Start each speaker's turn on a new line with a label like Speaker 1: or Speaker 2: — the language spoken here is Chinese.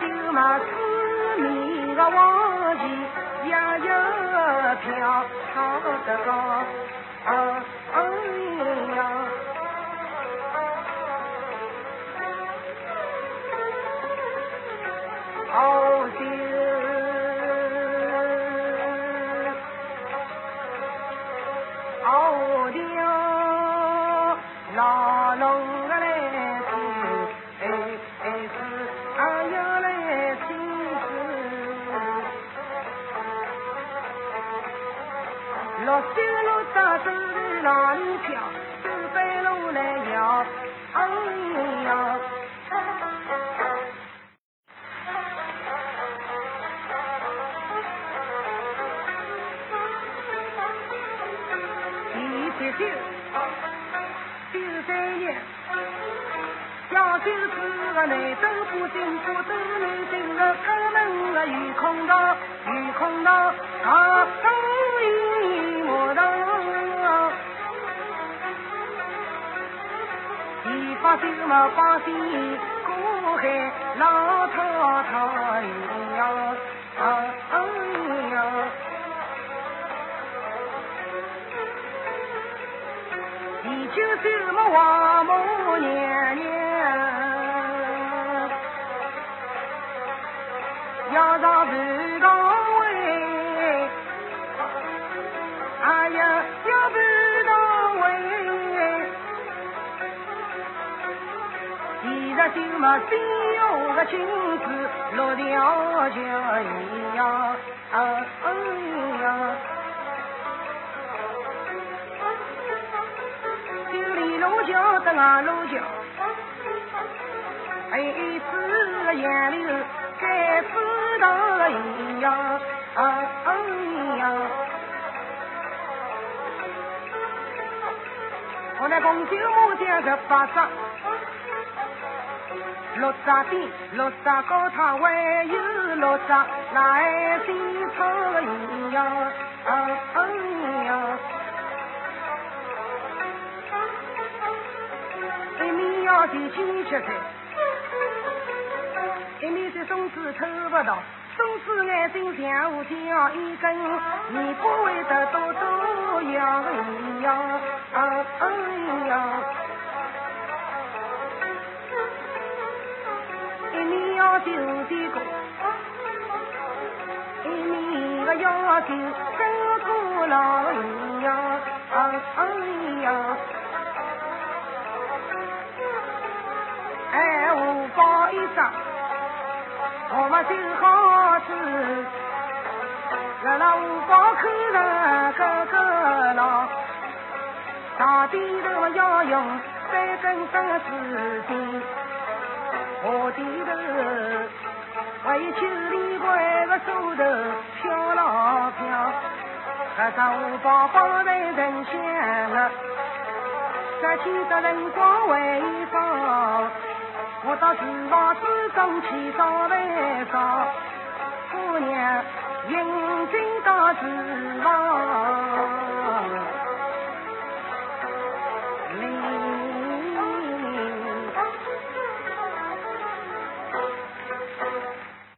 Speaker 1: 就嘛思念个往事，也有飘飘得高，哎呀。好酒，好酒，落酒落到手里哪里飘，手背路来摇，哎呀。一九九三年，小九子个内进府都内进了开门个御空道，御空道大老百姓过海老头现在就么只有个君子六条桥呀，哎呀。路桥得啊路桥，哎，是杨柳该知道呀，哎那公九母家十八张，六扎边，六扎高堂，还有六扎来西草呀，哎呀！要提亲戚菜，一面是松子抽不到，总是眼睛像无条一根，你不会得多多要呀，哎呀！一面要求的个，一面个要求辛苦老呀，哎呀！哎，五包一张，我们就好吃。在那五包口上个个牢，大地头要用三根绳子钉，下地头为求里外个手头飘老飘，这张五包包在人香了，这几个人光为放。我到厨房之中去烧饭烧，姑娘迎君到书房。